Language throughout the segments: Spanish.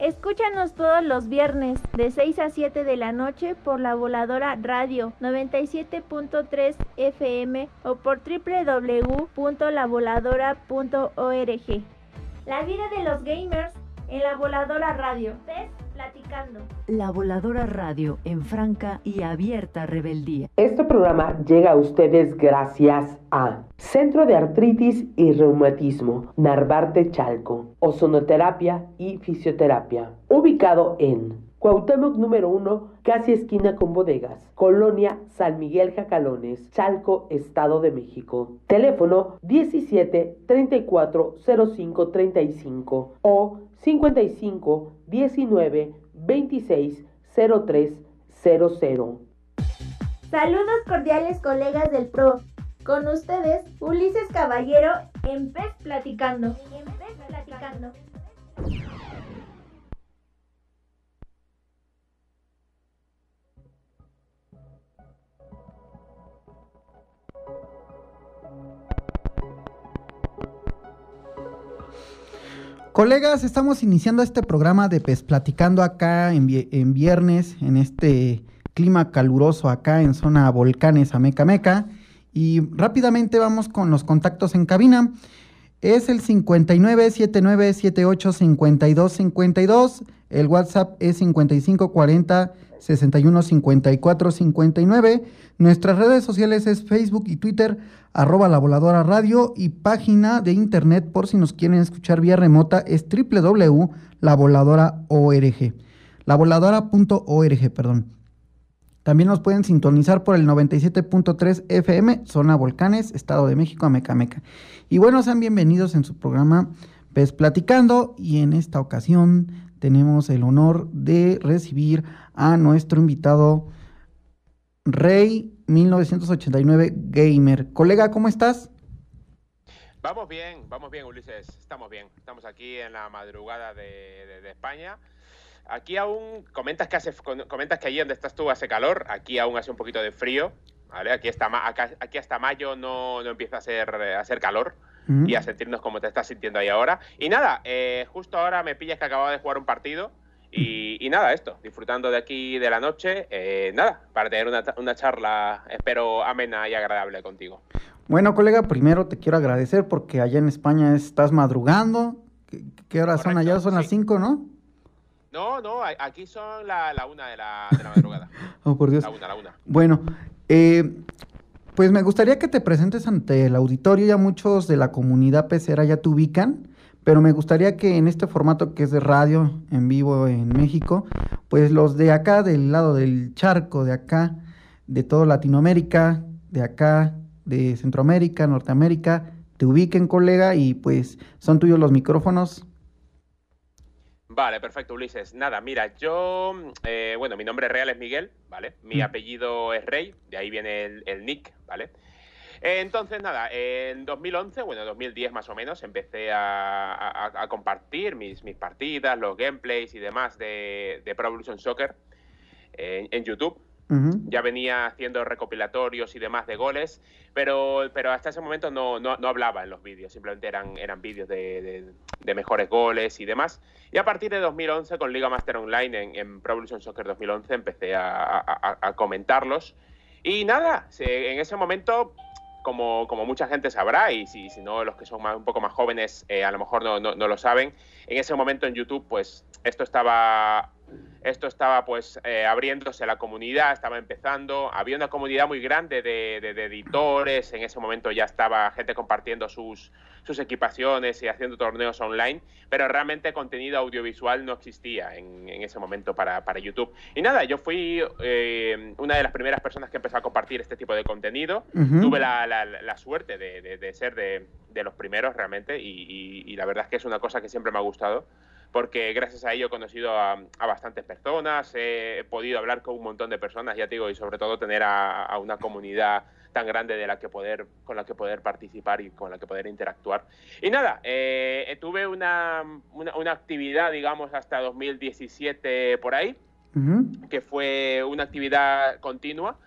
Escúchanos todos los viernes de 6 a 7 de la noche por la voladora radio 97.3 FM o por www.lavoladora.org. La vida de los gamers en la voladora radio. Platicando. La Voladora Radio en franca y abierta rebeldía. Este programa llega a ustedes gracias a Centro de Artritis y Reumatismo, Narvarte Chalco, Ozonoterapia y Fisioterapia, ubicado en Cuauhtémoc número 1, casi esquina con bodegas, Colonia San Miguel Jacalones, Chalco, Estado de México. Teléfono 17 34 05 35 o 55 19 26 03 00. Saludos cordiales colegas del PRO. Con ustedes, Ulises Caballero en PES Platicando. En PES Platicando. Colegas, estamos iniciando este programa de PES Platicando acá en, en viernes, en este clima caluroso acá en zona volcanes Ameca Meca. Y rápidamente vamos con los contactos en cabina. Es el 59 79 78 52 52. El WhatsApp es 55 40 61 54 59. Nuestras redes sociales es Facebook y Twitter, arroba la voladora radio y página de internet por si nos quieren escuchar vía remota es www.lavoladora.org. Lavoladora.org, perdón. También nos pueden sintonizar por el 97.3 FM, Zona Volcanes, Estado de México, Amecameca. Y bueno, sean bienvenidos en su programa PES Platicando y en esta ocasión tenemos el honor de recibir a nuestro invitado Rey 1989 Gamer. Colega, ¿cómo estás? Vamos bien, vamos bien, Ulises. Estamos bien. Estamos aquí en la madrugada de, de- de España. Aquí aún comentas que hace, comentas que allí donde estás tú hace calor. Aquí aún hace un poquito de frío. ¿vale? Aquí, hasta, acá- aquí hasta mayo no, no empieza a hacer, eh, a hacer calor y a sentirnos como te estás sintiendo ahí ahora. Y nada, eh, justo ahora me pillas que acababa de jugar un partido. Y, y nada, esto, disfrutando de aquí de la noche. eh, nada, para tener una, una charla, espero, amena y agradable contigo. Bueno, colega, primero te quiero agradecer porque allá en España estás madrugando. ¿Qué, qué horas son allá? Son las sí. 5, ¿no? No, no, aquí son la, la una de la, de la madrugada. Oh, por Dios. La una, la una. Bueno, eh, pues me gustaría que te presentes ante el auditorio. Ya muchos de la comunidad pecera ya te ubican, pero me gustaría que en este formato que es de radio en vivo en México, pues los de acá, del lado del charco, de acá, de toda Latinoamérica, de acá, de Centroamérica, Norteamérica, te ubiquen, colega, y pues son tuyos los micrófonos. Vale, perfecto, Ulises. Nada, mira, yo, eh, bueno, mi nombre real es Miguel, ¿vale? Mi Mm. apellido es Rey, de ahí viene el, el nick, ¿vale? Entonces, nada, en 2011, bueno, 2010 más o menos, empecé a, a- a compartir mis, mis partidas, los gameplays y demás de, de Pro Evolution Soccer en, en YouTube. Ya venía haciendo recopilatorios y demás de goles, pero, pero hasta ese momento no, no, no hablaba en los vídeos, simplemente eran, eran vídeos de, de- de mejores goles y demás. Y a partir de 2011, con Liga Master Online en, en Pro Evolution Soccer 2011, empecé a, a- a- comentarlos. Y nada, en ese momento, como, como mucha gente sabrá, y si, no los que son más- un poco más jóvenes eh, a lo mejor no, no- no lo saben, en ese momento en YouTube, pues esto estaba esto estaba pues eh, abriéndose a la comunidad, estaba empezando, había una comunidad muy grande de, de- de editores, en ese momento ya estaba gente compartiendo sus, sus equipaciones y haciendo torneos online, pero realmente contenido audiovisual no existía en, en ese momento para, para YouTube. Y nada, yo fui eh, una de las primeras personas que empezó a compartir este tipo de contenido. Tuve la, la- la suerte de, de- de ser de, de los primeros realmente y, y- y la verdad es que es una cosa que siempre me ha gustado porque gracias a ello he conocido a, a bastantes personas, he podido hablar con un montón de personas, ya te digo, y sobre todo tener a, a una comunidad tan grande de la que poder, con la que poder participar y con la que poder interactuar. Y nada, eh, tuve una, una, una, actividad, digamos, hasta 2017 por ahí, uh -huh. que fue una actividad continua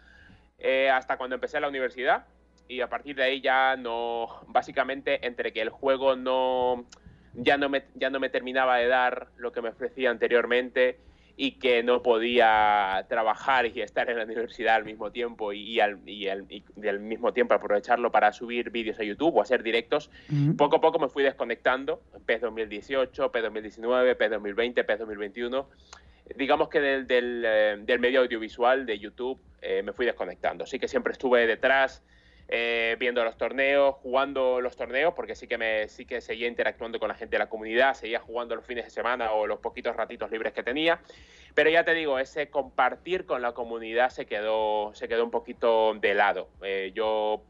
eh, hasta cuando empecé la universidad. Y a partir de ahí ya no, básicamente entre que el juego no, ya no me, ya no me terminaba de dar lo que me ofrecía anteriormente y que no podía trabajar y estar en la universidad al mismo tiempo y, y, al, y, al, y al, mismo tiempo aprovecharlo para subir vídeos a YouTube o hacer directos, uh -huh. poco a poco me fui desconectando, PES 2018, PES 2019, PES 2020, PES 2021, digamos que del, del, eh, del medio audiovisual de YouTube eh, me fui desconectando, sí que siempre estuve detrás, eh, viendo los torneos, jugando los torneos, porque sí que me sí que seguía interactuando con la gente de la comunidad, seguía jugando los fines de semana o los poquitos ratitos libres que tenía. Pero ya te digo, ese compartir con la comunidad se quedó, se quedó un poquito de lado. Eh, yo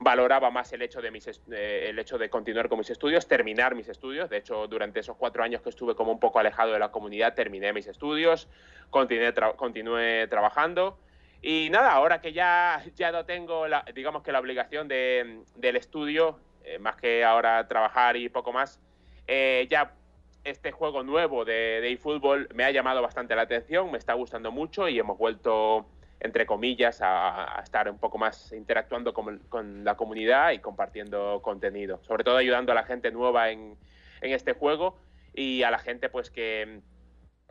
valoraba más el hecho de mis eh, el hecho de continuar con mis estudios, terminar mis estudios. De hecho, durante esos cuatro años que estuve como un poco alejado de la comunidad, terminé mis estudios, continué, tra continué trabajando. Y nada, ahora que ya, ya no tengo, la, digamos que la obligación de, del estudio, eh, más que ahora trabajar y poco más, eh, ya este juego nuevo de, de eFootball me ha llamado bastante la atención, me está gustando mucho y hemos vuelto, entre comillas, a, a estar un poco más interactuando con, con, la comunidad y compartiendo contenido, sobre todo ayudando a la gente nueva en, en este juego y a la gente pues que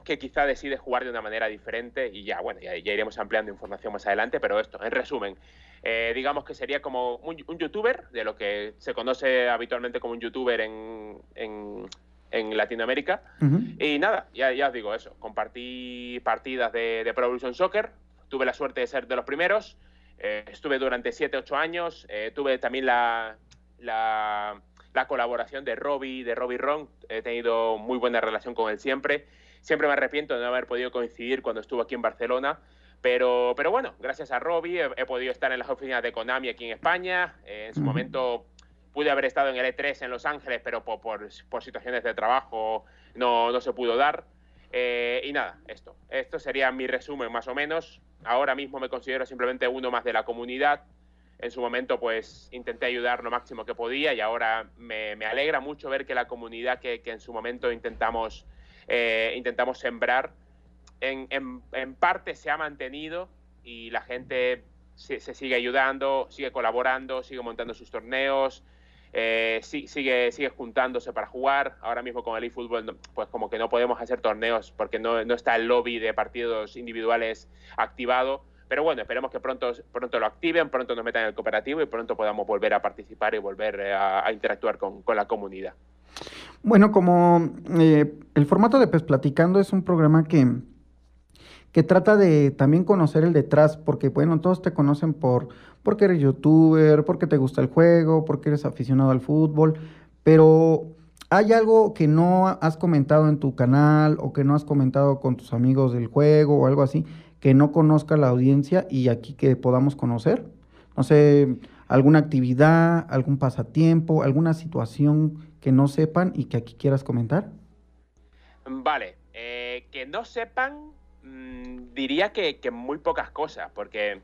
que quizá decide jugar de una manera diferente y ya, bueno, ya, ya iremos ampliando información más adelante, pero esto, en resumen, eh, digamos que sería como un, un, youtuber, de lo que se conoce habitualmente como un youtuber en, en, en Latinoamérica. Uh -huh. Y nada, ya, ya, os digo eso, compartí partidas de, de Pro Evolution Soccer, tuve la suerte de ser de los primeros, eh, estuve durante 7, 8 años, eh, tuve también la, la, la colaboración de Robbie, de Robbie Ron, he tenido muy buena relación con él siempre. Siempre me arrepiento de no haber podido coincidir cuando estuve aquí en Barcelona, pero, pero bueno, gracias a Robbie he, he podido estar en las oficinas de Konami aquí en España. Eh, en su momento pude haber estado en el E3 en Los Ángeles, pero por, por, por situaciones de trabajo no, no se pudo dar. Eh, y nada, esto. Esto sería mi resumen más o menos. Ahora mismo me considero simplemente uno más de la comunidad. En su momento, pues intenté ayudar lo máximo que podía y ahora me, me alegra mucho ver que la comunidad que, que en su momento intentamos eh, intentamos sembrar, en, en, en, parte se ha mantenido y la gente se, sigue ayudando, sigue colaborando, sigue montando sus torneos, eh, sigue, sigue juntándose para jugar. Ahora mismo con el eFootball, pues como que no podemos hacer torneos porque no, no está el lobby de partidos individuales activado. Pero bueno, esperemos que pronto, pronto lo activen, pronto nos metan en el cooperativo y pronto podamos volver a participar y volver eh, a, a interactuar con, con la comunidad. Bueno, como eh, el formato de Pes Platicando es un programa que, que trata de también conocer el detrás, porque bueno, todos te conocen por porque eres youtuber, porque te gusta el juego, porque eres aficionado al fútbol, pero ¿hay algo que no has comentado en tu canal o que no has comentado con tus amigos del juego o algo así que no conozca la audiencia y aquí que podamos conocer? No sé, alguna actividad, algún pasatiempo, alguna situación que no sepan y que aquí quieras comentar? Vale, eh, que no sepan, mmm, diría que, que, muy pocas cosas, porque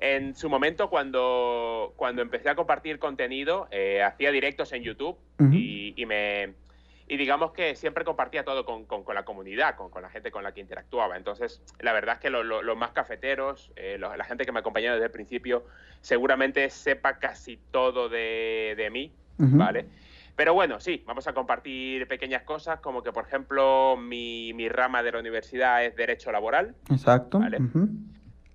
en su momento cuando, cuando empecé a compartir contenido, eh, hacía directos en YouTube uh -huh. y, y, me... Y digamos que siempre compartía todo con, con, con la comunidad, con, con, la gente con la que interactuaba. Entonces, la verdad es que los lo, lo más cafeteros, eh, la gente que me acompañó desde el principio, seguramente sepa casi todo de, de mí, uh -huh. ¿vale? Pero bueno, sí, vamos a compartir pequeñas cosas, como que, por ejemplo, mi, mi rama de la universidad es Derecho Laboral. Exacto. ¿vale? Uh -huh.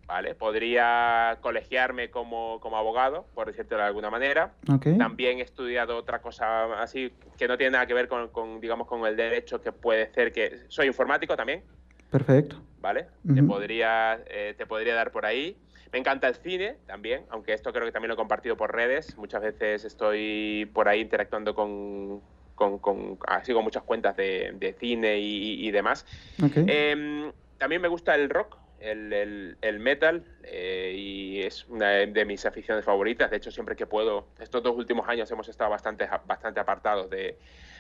¿vale? Podría colegiarme como, como abogado, por decirlo de alguna manera. Okay. También he estudiado otra cosa así que no tiene nada que ver con, con, digamos, con el derecho, que puede ser que... Soy informático también. Perfecto. ¿Vale? Uh -huh. te, podría, eh, te podría dar por ahí. Me encanta el cine también, aunque esto creo que también lo he compartido por redes. Muchas veces estoy por ahí interactuando con, con, con así con muchas cuentas de, de cine y, y, demás. Okay. Eh, también me gusta el rock, el, el, el metal eh, y es una de mis aficiones favoritas. De hecho, siempre que puedo, estos dos últimos años hemos estado bastante, bastante apartados de,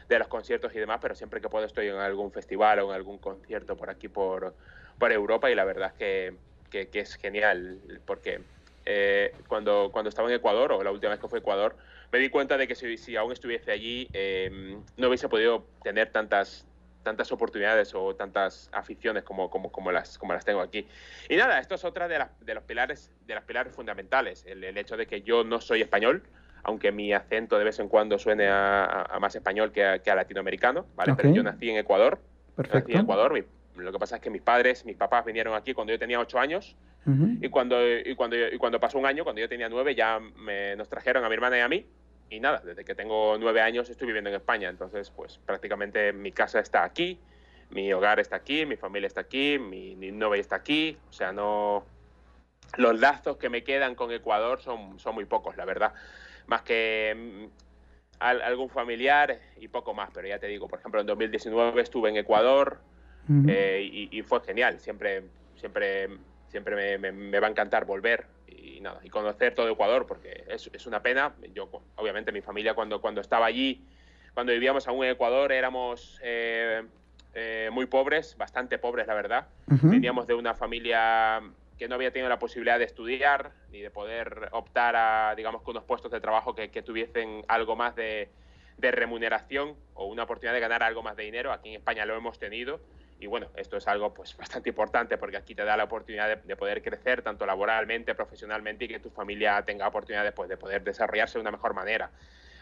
de los conciertos y demás, pero siempre que puedo estoy en algún festival o en algún concierto por aquí, por, por Europa y la verdad es que, que, que es genial porque eh, cuando, cuando estaba en Ecuador, o la última vez que fue a Ecuador, me di cuenta de que si, si aún estuviese allí, eh, no hubiese podido tener tantas, tantas oportunidades o tantas aficiones como, como, como, las, como las tengo aquí. Y nada, esto es otra de, las, de, los, pilares, de las pilares fundamentales, el, el hecho de que yo no soy español, aunque mi acento de vez en cuando suene a, a más español que a, que a latinoamericano, ¿vale? Ok. Pero yo nací en Ecuador, nací Perfecto. en Ecuador, mi- lo que pasa es que mis padres, mis papás vinieron aquí cuando yo tenía ocho años y cuando, y cuando, y cuando pasó un año, cuando yo tenía nueve, ya me, nos trajeron a mi hermana y a mí. Y nada, desde que tengo nueve años estoy viviendo en España. Entonces, pues prácticamente mi casa está aquí, mi hogar está aquí, mi familia está aquí, mi, mi novia está aquí. O sea, no. Los lazos que me quedan con Ecuador son, son muy pocos, la verdad. Más que mm, al- algún familiar y poco más. Pero ya te digo, por ejemplo, en 2019 estuve en Ecuador, Eh, y, y fue genial. Siempre, siempre, siempre me, me- me va a encantar volver y nada y conocer todo Ecuador porque es, es una pena. Yo, obviamente, mi familia cuando, cuando estaba allí, cuando vivíamos aún en Ecuador, éramos eh, eh, muy pobres, bastante pobres, la verdad. Ujú. Veníamos de una familia que no había tenido la posibilidad de estudiar ni de poder optar a, digamos, que unos puestos de trabajo que, que tuviesen algo más de, de remuneración o una oportunidad de ganar algo más de dinero. Aquí en España lo hemos tenido y bueno, esto es algo pues bastante importante porque aquí te da la oportunidad de, de poder crecer tanto laboralmente, profesionalmente y que tu familia tenga oportunidades pues, de poder desarrollarse de una mejor manera.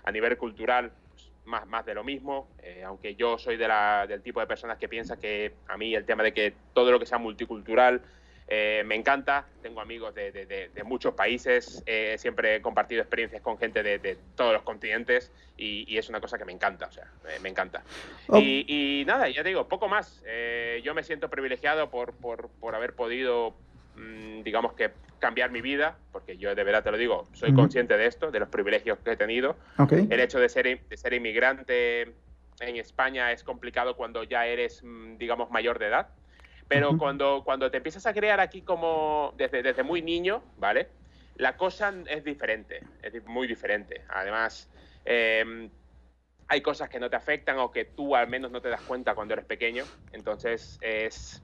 A nivel cultural, pues, más, más de lo mismo, eh, aunque yo soy de la- del tipo de personas que piensa que a mí el tema de que todo lo que sea multicultural eh, me encanta, tengo amigos de, de- de- de muchos países, eh, siempre he compartido experiencias con gente de, todos los continentes y, y es una cosa que me encanta, o sea, me, me encanta. Oh. Y, y nada, ya te digo, poco más. Eh, yo me siento privilegiado por, por, por haber podido, mm, digamos que, cambiar mi vida, porque yo de verdad te lo digo, soy Ujú. consciente de esto, de los privilegios que he tenido. Ok. El hecho de ser, de ser inmigrante en España es complicado cuando ya eres, mm, digamos, mayor de edad. Pero cuando, cuando te empiezas a crear aquí como desde, desde muy niño, ¿vale? La cosa es diferente, es muy diferente. Además, eh, hay cosas que no te afectan o que tú al menos no te das cuenta cuando eres pequeño. Entonces es,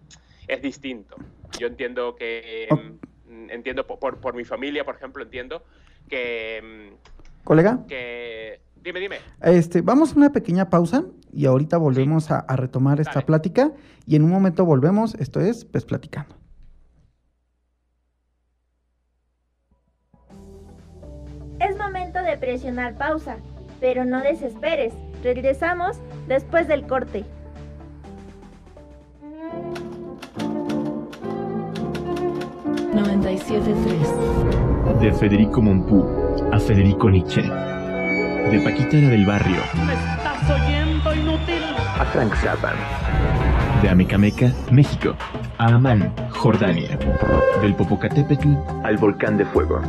es distinto. Yo entiendo que... Mm, Entiendo por, por, por mi familia, por ejemplo, entiendo que, mm, Colega, que... Dime, dime. este, vamos a una pequeña pausa y ahorita volvemos a, a retomar esta Dale. plática y en un momento volvemos. Esto es Pues Platicando. Es momento de presionar pausa, pero no desesperes. Regresamos después del corte. De Federico Mompú a Federico Nietzsche. De Paquita la del Barrio ¿Me estás oyendo, inútil? a Frank Zappa. De Amecameca, México, a Amán, Jordania. Del Popocatépetl al Volcán de Fuego.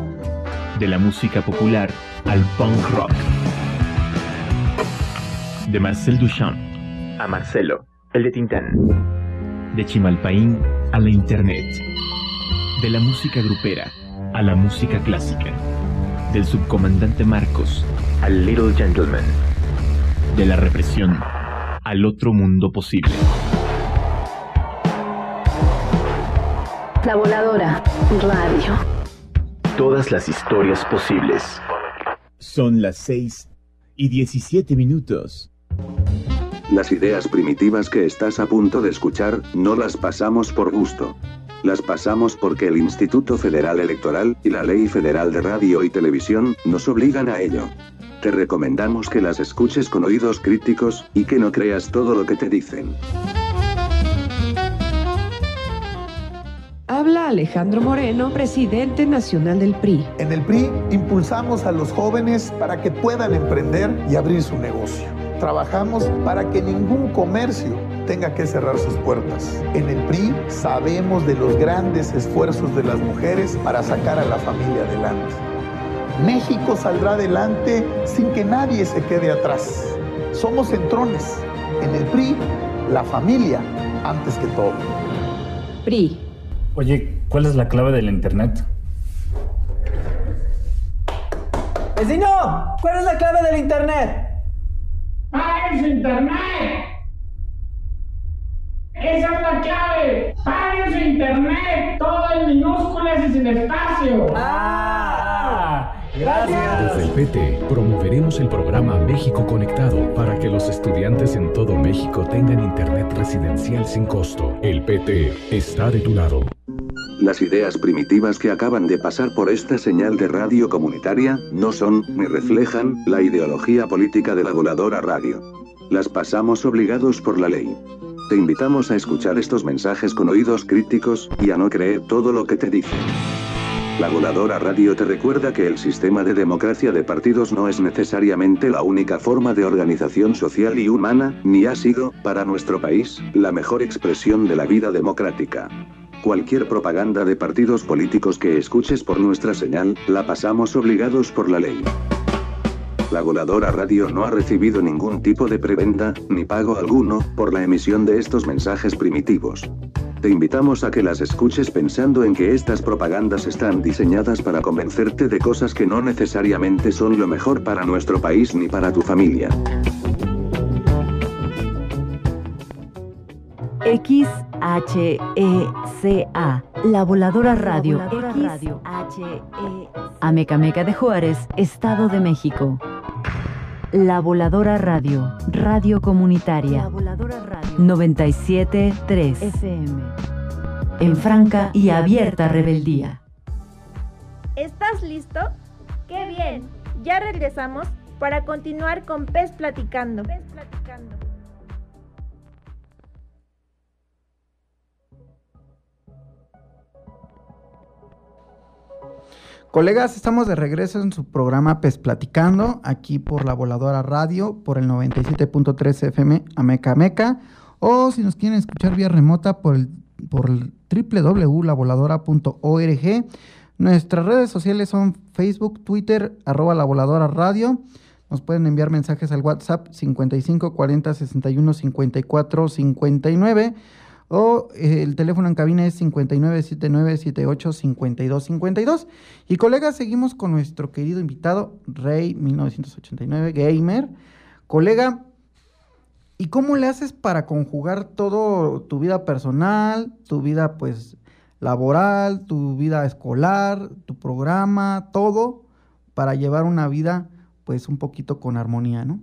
De la música popular al punk rock. De Marcel Duchamp a Marcelo, el de Tintán. De Chimalpaín a la Internet. De la música grupera a la música clásica. Del subcomandante Marcos al Little Gentleman. De la represión al otro mundo posible. La Voladora Radio. Todas las historias posibles. Son las 6 y 17 minutos. Las ideas primitivas que estás a punto de escuchar, no las pasamos por gusto. Las pasamos porque el Instituto Federal Electoral y la Ley Federal de Radio y Televisión nos obligan a ello. Te recomendamos que las escuches con oídos críticos y que no creas todo lo que te dicen. Habla Alejandro Moreno, presidente nacional del PRI. En el PRI impulsamos a los jóvenes para que puedan emprender y abrir su negocio. Trabajamos para que ningún comercio tenga que cerrar sus puertas. En el PRI sabemos de los grandes esfuerzos de las mujeres para sacar a la familia adelante. México saldrá adelante sin que nadie se quede atrás. Somos centrones. En el PRI, la familia antes que todo. PRI. Oye, ¿cuál es la clave del internet? ¡Vecino! ¿Cuál es la clave del internet? ¡Ah, es internet! ¡Esa es la clave! ¡Paguen su internet! Todo en minúsculas y sin espacio. ¡Ah! Gracias. Desde el PT promoveremos el programa México Conectado para que los estudiantes en todo México tengan internet residencial sin costo. El PT está de tu lado. Las ideas primitivas que acaban de pasar por esta señal de radio comunitaria no son ni reflejan la ideología política de la voladora radio. Las pasamos obligados por la ley. Te invitamos a escuchar estos mensajes con oídos críticos y a no creer todo lo que te dicen. La voladora radio te recuerda que el sistema de democracia de partidos no es necesariamente la única forma de organización social y humana, ni ha sido, para nuestro país, la mejor expresión de la vida democrática. Cualquier propaganda de partidos políticos que escuches por nuestra señal, la pasamos obligados por la ley. La voladora radio no ha recibido ningún tipo de preventa, ni pago alguno, por la emisión de estos mensajes primitivos. Te invitamos a que las escuches pensando en que estas propagandas están diseñadas para convencerte de cosas que no necesariamente son lo mejor para nuestro país ni para tu familia. XHECA, La Voladora Radio. Amecameca de Juárez, Estado de México. La Voladora Radio, Radio Comunitaria. 97.3 FM. En franca y abierta rebeldía. ¿Estás listo? ¡Qué bien! Ya regresamos para continuar con Pez Platicando. Pez Platicando. Colegas, estamos de regreso en su programa PES Platicando, aquí por la Voladora Radio, por el 97.3 FM Ameca Meca, o si nos quieren escuchar vía remota por el, por el www.lavoladora.org. Nuestras redes sociales son Facebook, Twitter, arroba la voladora radio. Nos pueden enviar mensajes al WhatsApp 55 40 61 54 59 o eh, el teléfono en cabina es 5979785252. Y colegas, seguimos con nuestro querido invitado, Rey 1989, gamer. Colega, ¿y cómo le haces para conjugar todo tu vida personal, tu vida pues laboral, tu vida escolar, tu programa, todo para llevar una vida pues un poquito con armonía, ¿no?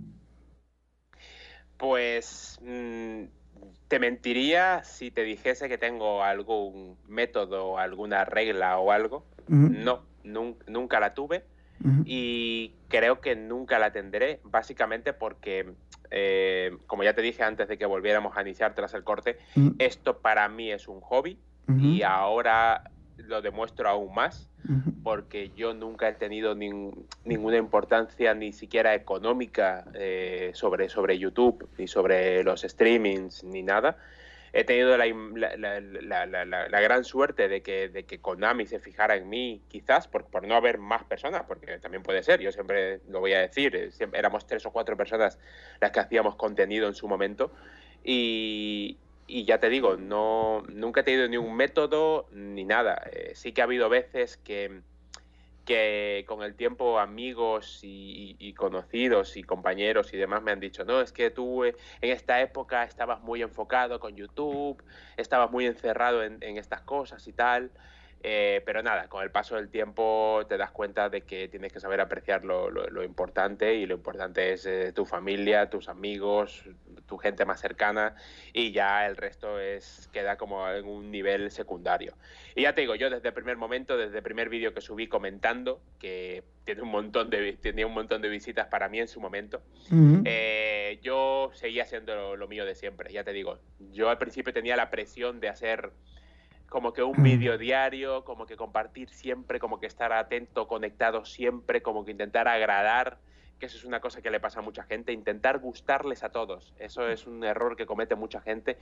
Pues mm, te mentiría si te dijese que tengo algún método, alguna regla o algo. No, nunca la tuve y creo que nunca la tendré, básicamente porque, eh, como ya te dije antes de que volviéramos a iniciar tras el corte, esto para mí es un hobby y ahora lo demuestro aún más porque yo nunca he tenido ninguna importancia ni siquiera económica eh, sobre, sobre YouTube ni sobre los streamings ni nada. He tenido la, la, gran suerte de que, de que Konami se fijara en mí, quizás por, por, no haber más personas, porque también puede ser, yo siempre lo voy a decir, eh, éramos tres o cuatro personas las que hacíamos contenido en su momento. Y, y ya te digo, no, nunca he tenido ni un método ni nada. Eh, sí que ha habido veces que, que con el tiempo amigos y, conocidos y compañeros y demás me han dicho, no, es que tú eh, en esta época estabas muy enfocado con YouTube, estabas muy encerrado en, estas cosas y tal. Eh, pero nada, con el paso del tiempo te das cuenta de que tienes que saber apreciar lo, importante y lo importante es tu familia, tus amigos, tu gente más cercana y ya el resto es queda como en un nivel secundario. Y ya te digo, yo desde el primer momento, desde el primer vídeo que subí comentando, que tiene un montón de, tenía un montón de visitas para mí en su momento, eh, yo seguía haciendo lo mío de siempre, ya te digo, yo al principio tenía la presión de hacer como que un vídeo diario, como que compartir siempre, como que estar atento, conectado siempre, como que intentar agradar, que eso es una cosa que le pasa a mucha gente, intentar gustarles a todos. Eso es un error que comete mucha gente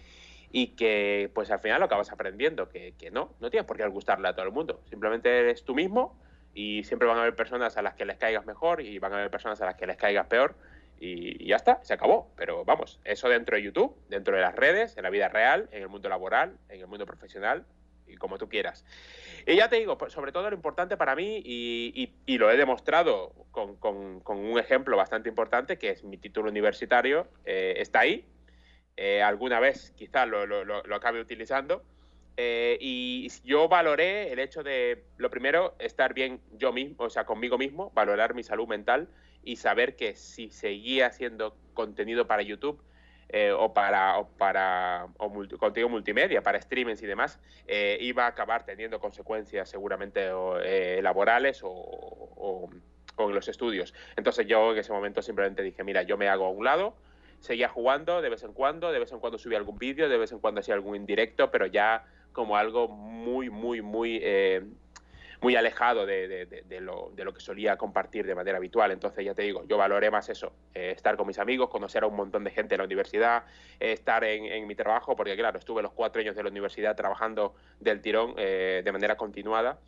y que pues al final lo acabas aprendiendo, que, que no, no tienes por qué gustarle a todo el mundo, simplemente eres tú mismo y siempre van a haber personas a las que les caigas mejor y van a haber personas a las que les caigas peor y, ya está, se acabó. Pero vamos, eso dentro de YouTube, dentro de las redes, en la vida real, en el mundo laboral, en el mundo profesional, y como tú quieras. Y ya te digo, pues, sobre todo lo importante para mí, y, lo he demostrado con, un ejemplo bastante importante, que es mi título universitario, eh, está ahí. eh, alguna vez quizás lo, lo, lo, acabe utilizando. Eh, y yo valoré el hecho de, lo primero, estar bien yo mismo, o sea, conmigo mismo, valorar mi salud mental y saber que si seguía haciendo contenido para YouTube, eh, o para, o para o multimedia, para streamings y demás, eh, iba a acabar teniendo consecuencias seguramente eh, laborales o, o, en los estudios. Entonces yo en ese momento simplemente dije, mira, yo me hago a un lado, seguía jugando de vez en cuando, de vez en cuando subía algún vídeo, de vez en cuando hacía algún indirecto, pero ya como algo muy, muy, muy muy alejado de, de, lo, de, lo, que solía compartir de manera habitual. Entonces, ya te digo, yo valoré más eso, eh, estar con mis amigos, conocer a un montón de gente en la universidad, eh, estar en, en, mi trabajo, porque claro, estuve los cuatro años de la universidad trabajando del tirón eh, de manera continuada.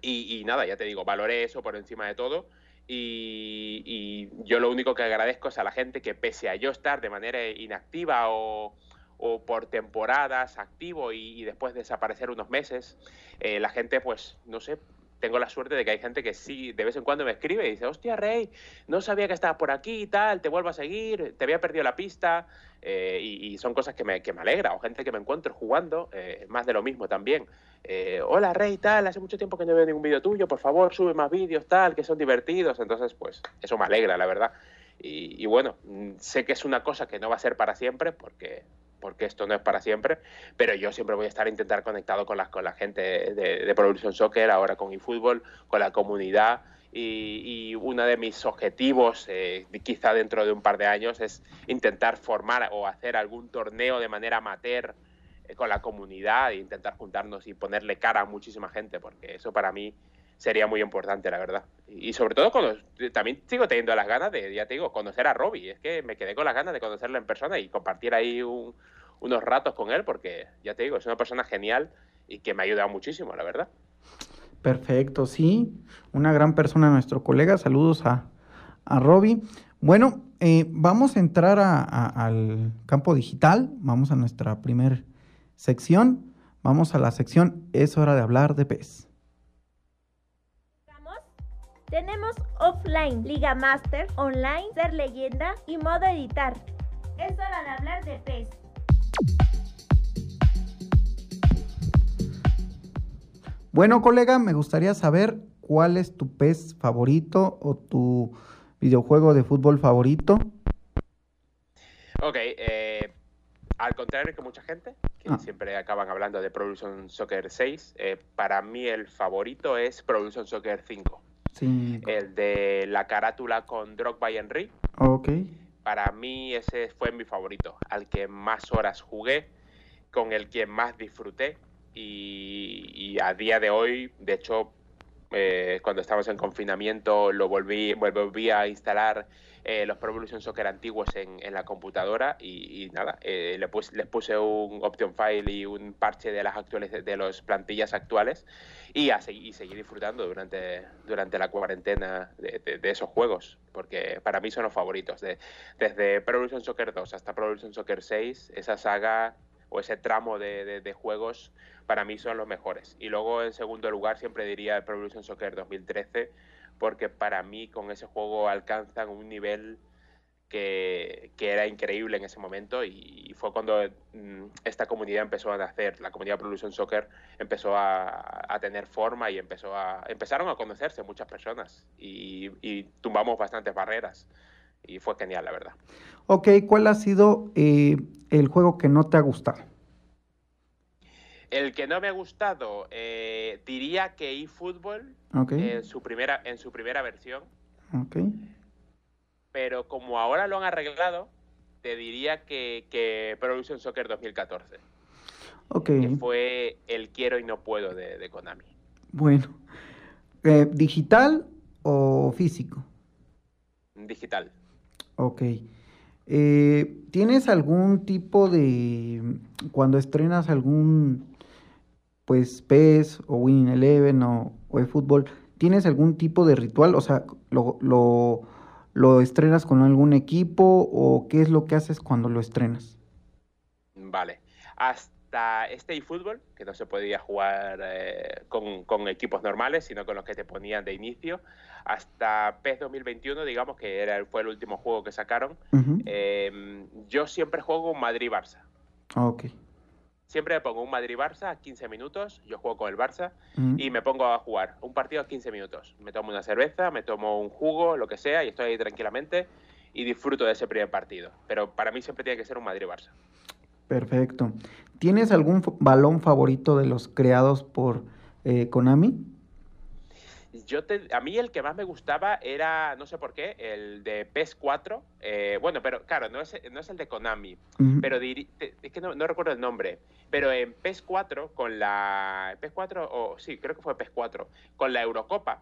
Y, y, nada, ya te digo, valoré eso por encima de todo. Y, y yo lo único que agradezco es a la gente que pese a yo estar de manera inactiva o, o por temporadas activo y, después desaparecer unos meses, eh, la gente, pues, no sé, tengo la suerte de que hay gente que sí, de vez en cuando me escribe y dice, hostia, Rey, no sabía que estabas por aquí y tal, te vuelvo a seguir, te había perdido la pista, eh, y, son cosas que me, que me alegra, o gente que me encuentro jugando, eh, más de lo mismo también. Hola, Rey, tal, hace mucho tiempo que no veo ningún vídeo tuyo, por favor, sube más vídeos, tal, que son divertidos, entonces, pues, eso me alegra, la verdad. Y, y bueno, mm, sé que es una cosa que no va a ser para siempre, porque porque esto no es para siempre, pero yo siempre voy a estar a intentar conectado con la, con la gente de, de Pro Evolution Soccer, ahora con eFootball, con la comunidad. Y, uno de mis objetivos, eh, quizá dentro de un par de años, es intentar formar o hacer algún torneo de manera amateur eh, con la comunidad e intentar juntarnos y ponerle cara a muchísima gente, porque eso para mí sería muy importante, la verdad. Y, sobre todo, cuando, también sigo teniendo las ganas de, ya te digo, conocer a Robbie. Es que me quedé con las ganas de conocerlo en persona y compartir ahí un, unos ratos con él, porque ya te digo, es una persona genial y que me ha ayudado muchísimo, la verdad. Perfecto, sí, una gran persona, nuestro colega. Saludos a, a Robbie. Bueno, eh, vamos a entrar al campo digital, vamos a nuestra primer sección, vamos a la sección Es hora de hablar de PES. Tenemos offline, Liga Master, online, ser leyenda y modo editar. Es hora de hablar de PES. Bueno, colega, me gustaría saber cuál es tu pez favorito o tu videojuego de fútbol favorito. Ok, eh, al contrario que mucha gente, que ah. siempre acaban hablando de Pro Evolution Soccer 6, eh, para mí el favorito es Pro Evolution Soccer 5. El de la carátula con Drogba y Henry. Ok. Para mí ese fue mi favorito, al que más horas jugué, con el que más disfruté y, a día de hoy, de hecho, eh, cuando estábamos en confinamiento, lo volví, volví a instalar eh, los Pro Evolution Soccer antiguos en, la computadora y, nada, eh, le les puse un option file y un parche de las actuales de las plantillas actuales y, a, y seguí disfrutando durante, durante la cuarentena de, esos juegos, porque para mí son los favoritos. De, desde Pro Evolution Soccer 2 hasta Pro Evolution Soccer 6, esa saga o ese tramo de, juegos para mí son los mejores. Y luego en segundo lugar siempre diría el Pro Evolution Soccer 2013, porque para mí con ese juego alcanzan un nivel que, era increíble en ese momento y, fue cuando mm, esta comunidad empezó a nacer, la comunidad Pro Evolution Soccer empezó a, tener forma y empezaron a conocerse muchas personas y, y tumbamos bastantes barreras y fue genial, la verdad. Ok, ¿cuál ha sido eh, el juego que no te ha gustado? El que no me ha gustado, eh, diría que eFootball en, su primera, en su primera versión. Pero como ahora lo han arreglado, te diría que, que Evolution Soccer 2014. Que fue el quiero y no puedo de, Konami. Bueno. Eh, ¿Digital o físico? Digital. Ok. Eh, ¿Tienes algún tipo de, cuando estrenas algún pues PES o Winning Eleven o, o eFootball, ¿tienes algún tipo de ritual? O sea, lo, lo, ¿lo estrenas con algún equipo o qué es lo que haces cuando lo estrenas? Vale. Hasta hasta este eFootball, que no se podía jugar eh, con, con, equipos normales, sino con los que te ponían de inicio, hasta PES 2021, digamos que era, fue el último juego que sacaron, uh -huh. eh, yo siempre juego un Madrid-Barça. Ok. Siempre me pongo un Madrid-Barça, 15 minutos, yo juego con el Barça, uh -huh. y me pongo a jugar un partido a 15 minutos. Me tomo una cerveza, me tomo un jugo, lo que sea, y estoy ahí tranquilamente y disfruto de ese primer partido. Pero para mí siempre tiene que ser un Madrid-Barça. Perfecto. ¿Tienes algún balón favorito de los creados por eh, Konami? Yo te, a mí el que más me gustaba era, no sé por qué, el de PES 4. Eh, bueno, pero claro, no es, no es el de Konami, uh -huh. pero diri, te, es que no, no, recuerdo el nombre. Pero en PES 4, con la. PES 4, o oh, sí, creo que fue PES 4, con la Eurocopa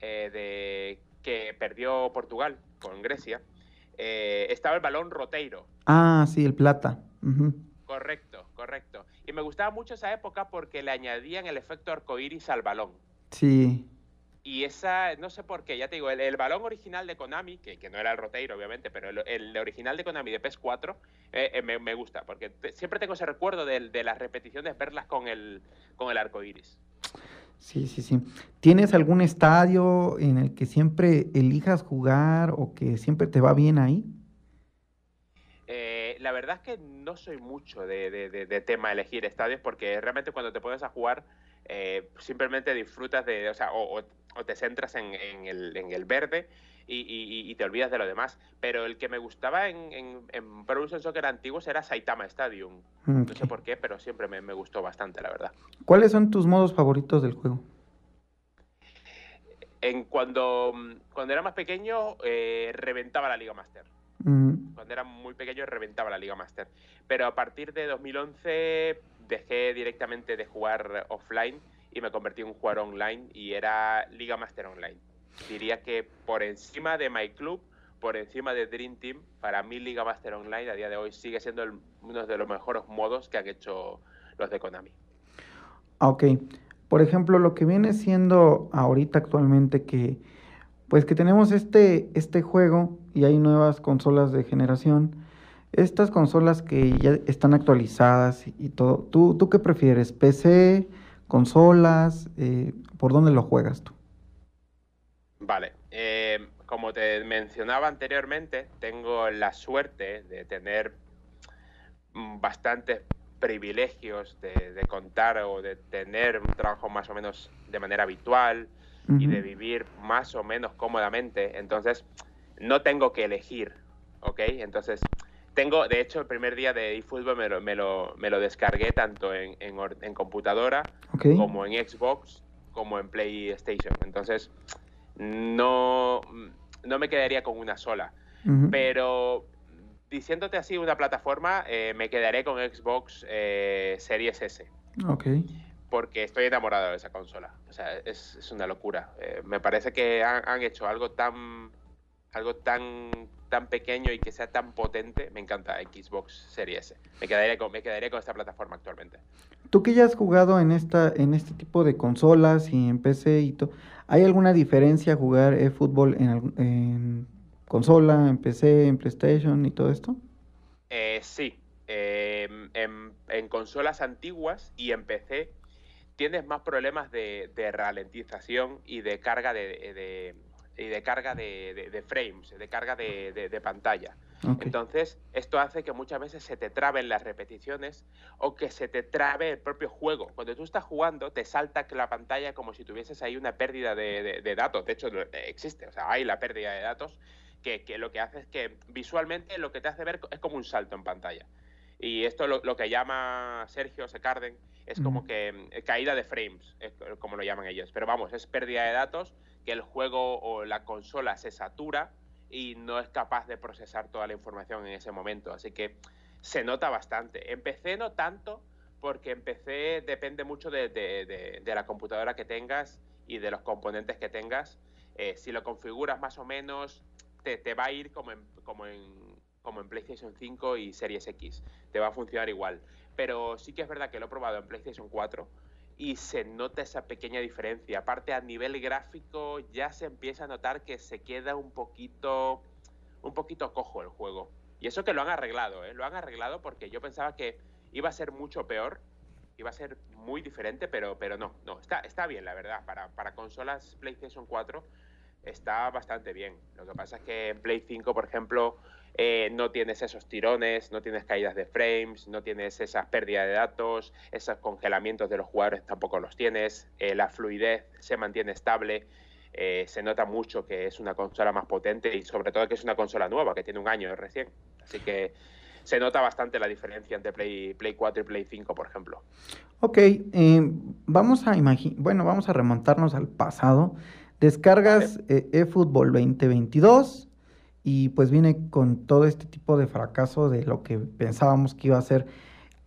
eh, de que perdió Portugal con Grecia, eh, estaba el balón Roteiro. Ah, sí, el plata. Uh -huh. Correcto, correcto. Y me gustaba mucho esa época porque le añadían el efecto arcoíris al balón. Sí. Y esa, no sé por qué, ya te digo, el, el balón original de Konami, que, que, no era el Roteiro, obviamente, pero el, el original de Konami de PES 4, eh, eh, me, me, gusta, porque te, siempre tengo ese recuerdo de, de, las repeticiones, verlas con el, con el arco iris. Sí, sí, sí. ¿Tienes algún estadio en el que siempre elijas jugar o que siempre te va bien ahí? Eh, la verdad es que no soy mucho de, de, de, tema elegir estadios porque realmente cuando te pones a jugar eh, simplemente disfrutas de, o sea, o, o, o te centras en, en, el, en, el, verde y, y, y, te olvidas de lo demás. Pero el que me gustaba en, en, en Pro Evolution Soccer antiguos era Saitama Stadium. Okay. No sé por qué, pero siempre me, me, gustó bastante, la verdad. ¿Cuáles son tus modos favoritos del juego? En cuando, cuando era más pequeño, eh, reventaba la Liga Master. Uh -huh. Cuando era muy pequeño, reventaba la Liga Master. Pero a partir de 2011 dejé directamente de jugar offline y me convertí en un jugador online y era Liga Master Online. Diría que por encima de My Club, por encima de Dream Team, para mí Liga Master Online a día de hoy sigue siendo el, uno de los mejores modos que han hecho los de Konami. Ok. Por ejemplo, lo que viene siendo ahorita actualmente que pues que tenemos este, este juego y hay nuevas consolas de generación. Estas consolas que ya están actualizadas y todo, ¿tú, tú qué prefieres? ¿PC? ¿Consolas? Eh, ¿Por dónde lo juegas tú? Vale, eh, como te mencionaba anteriormente, tengo la suerte de tener bastantes privilegios de, de, contar o de tener un trabajo más o menos de manera habitual uh -huh. y de vivir más o menos cómodamente. Entonces, no tengo que elegir, ¿ok? Entonces, tengo, de hecho, el primer día de eFootball me lo, me lo, me lo descargué tanto en, en, en computadora okay. como en Xbox como en PlayStation. Entonces, no, no me quedaría con una sola. Uh -huh. Pero diciéndote así una plataforma, eh, me quedaré con Xbox eh, Series S. Ok. Porque estoy enamorado de esa consola. O sea, es, es una locura. Eh, me parece que han, han, hecho algo tan algo tan tan pequeño y que sea tan potente, me encanta Xbox Series S. Me quedaría con, me quedaría con esta plataforma actualmente. Tú que ya has jugado en esta en este tipo de consolas y en PC y todo, ¿hay alguna diferencia jugar eFootball en, en consola, en PC, en PlayStation y todo esto? Eh, sí. Eh, en, en, consolas antiguas y en PC tienes más problemas de, de ralentización y de carga de, de y de carga de, de frames, de carga de, pantalla. Okay. Entonces, esto hace que muchas veces se te traben las repeticiones o que se te trabe el propio juego. Cuando tú estás jugando, te salta la pantalla como si tuvieses ahí una pérdida de, datos. De hecho, existe, o sea, hay la pérdida de datos que, que, lo que hace es que visualmente lo que te hace ver es como un salto en pantalla. Y esto lo, lo que llama Sergio Secarden es como mm. que eh, caída de frames, es como lo llaman ellos. Pero vamos, es pérdida de datos que el juego o la consola se satura y no es capaz de procesar toda la información en ese momento. Así que se nota bastante. En PC no tanto, porque en PC depende mucho de, de, de, de la computadora que tengas y de los componentes que tengas. Eh, si lo configuras más o menos, te, te va a ir como en, como, en, como en PlayStation 5 y Series X. Te va a funcionar igual. Pero sí que es verdad que lo he probado en PlayStation 4 y se nota esa pequeña diferencia. Aparte, a nivel gráfico ya se empieza a notar que se queda un poquito, un poquito cojo el juego. Y eso que lo han arreglado, ¿eh? Lo han arreglado porque yo pensaba que iba a ser mucho peor, iba a ser muy diferente, pero, pero no, no, está, está bien, la verdad. Para, para consolas PlayStation 4 está bastante bien. Lo que pasa es que en Play 5, por ejemplo, eh, no tienes esos tirones, no tienes caídas de frames, no tienes esas pérdidas de datos, esos congelamientos de los jugadores tampoco los tienes, eh, la fluidez se mantiene estable. Eh, se nota mucho que es una consola más potente y sobre todo que es una consola nueva, que tiene un año recién. Así que se nota bastante la diferencia entre Play, Play 4 y Play 5, por ejemplo. Ok, vamos a imaginar, bueno, vamos a remontarnos al pasado. Descargas eFootball 2022 y pues viene con todo este tipo de fracaso de lo que pensábamos que iba a ser.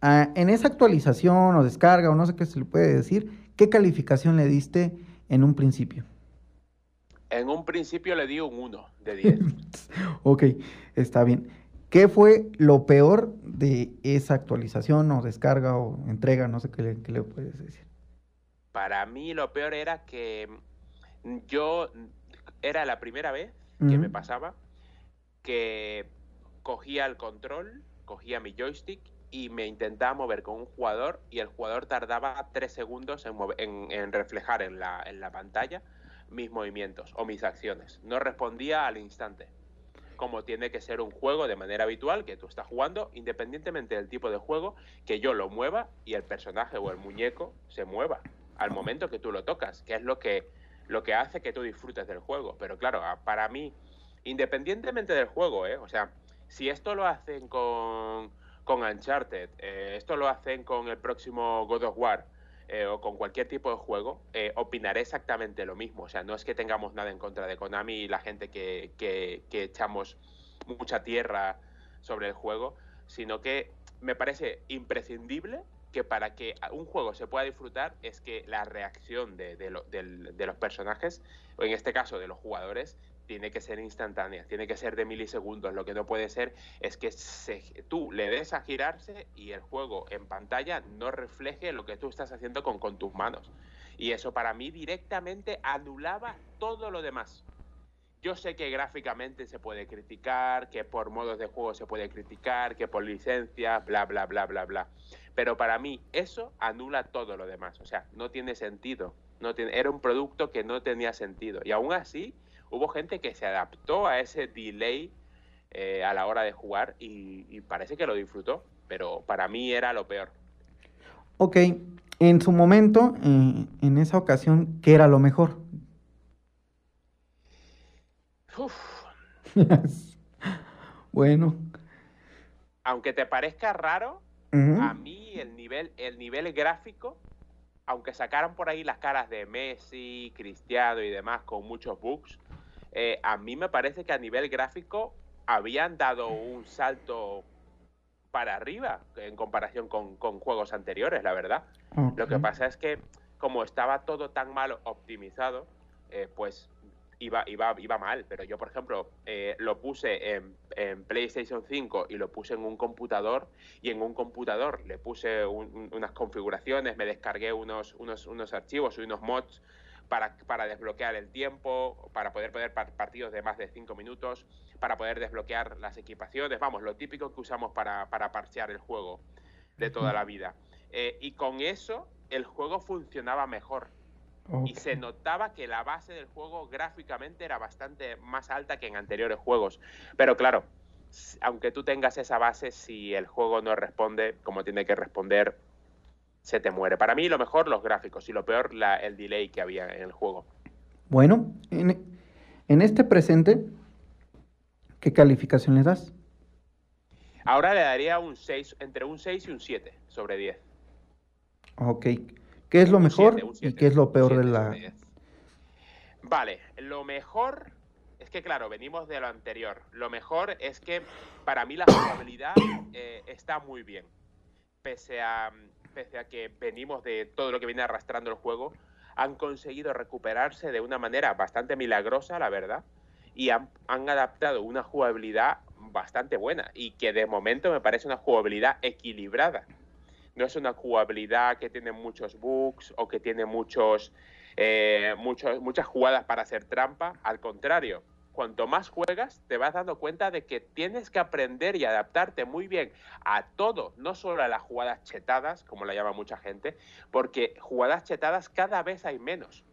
Ah, en esa actualización o descarga o no sé qué se le puede decir, ¿qué calificación le diste en un principio? En un principio le di un 1 de 10. ok, está bien. ¿Qué fue lo peor de esa actualización o descarga o entrega? No sé qué le, qué le puedes decir. Para mí lo peor era que yo era la primera vez que me pasaba que cogía el control, cogía mi joystick y me intentaba mover con un jugador y el jugador tardaba tres segundos en, reflejar en la, en la pantalla mis movimientos o mis acciones. No respondía al instante. Como tiene que ser un juego de manera habitual, que tú estás jugando, independientemente del tipo de juego, que yo lo mueva y el personaje o el muñeco se mueva al momento que tú lo tocas, que es lo que, lo que hace que tú disfrutes del juego. Pero claro, para mí independientemente del juego, ¿eh? O sea, si esto lo hacen con, Uncharted, eh, esto lo hacen con el próximo God of War eh, o con cualquier tipo de juego, eh, opinaré exactamente lo mismo. O sea, no es que tengamos nada en contra de Konami y la gente que, que, que echamos mucha tierra sobre el juego, sino que me parece imprescindible que para que un juego se pueda disfrutar es que la reacción de, los personajes, o en este caso de los jugadores, tiene que ser instantánea, tiene que ser de milisegundos. Lo que no puede ser es que tú le des a girarse y el juego en pantalla no refleje lo que tú estás haciendo con, tus manos. Y eso para mí directamente anulaba todo lo demás. Yo sé que gráficamente se puede criticar, que por modos de juego se puede criticar, que por licencia, bla, bla, bla, bla, bla. Pero para mí eso anula todo lo demás. O sea, no tiene sentido. No tiene, era un producto que no tenía sentido. Y aún así, hubo gente que se adaptó a ese delay eh, a la hora de jugar y, parece que lo disfrutó, pero para mí era lo peor. Ok, en su momento, eh, en esa ocasión, ¿qué era lo mejor? bueno. Aunque te parezca raro, a mí el nivel, el nivel gráfico, aunque sacaran por ahí las caras de Messi, Cristiano y demás con muchos bugs, eh, a mí me parece que a nivel gráfico habían dado un salto para arriba en comparación con, juegos anteriores, la verdad. Lo que pasa es que como estaba todo tan mal optimizado, eh, pues iba, iba, iba mal. Pero yo, por ejemplo, eh, lo puse en, PlayStation 5 y lo puse en un computador y en un computador le puse unas configuraciones, me descargué unos, unos, unos archivos y unos mods para, desbloquear el tiempo, para poder poner partidos de más de 5 minutos, para poder desbloquear las equipaciones, vamos, lo típico que usamos para, para parchear el juego de toda la vida. Eh, y con eso el juego funcionaba mejor. Y se notaba que la base del juego gráficamente era bastante más alta que en anteriores juegos. Pero claro, aunque tú tengas esa base, si el juego no responde como tiene que responder, se te muere. Para mí lo mejor los gráficos y lo peor la, el delay que había en el juego. Bueno, en, este presente, ¿qué calificación le das? Ahora le daría un 6, entre un 6 y un 7 sobre 10. Ok. ¿Qué es lo mejor y qué es lo peor de la... Vale, lo mejor es que claro, venimos de lo anterior. Lo mejor es que para mí la jugabilidad eh, está muy bien. Pese a, pese a que venimos de todo lo que viene arrastrando el juego, han conseguido recuperarse de una manera bastante milagrosa, la verdad, y han, adaptado una jugabilidad bastante buena y que de momento me parece una jugabilidad equilibrada. No es una jugabilidad que tiene muchos bugs o que tiene muchos, eh, muchas jugadas para hacer trampa. Al contrario, cuanto más juegas, te vas dando cuenta de que tienes que aprender y adaptarte muy bien a todo, no solo a las jugadas chetadas, como la llama mucha gente, porque jugadas chetadas cada vez hay menos.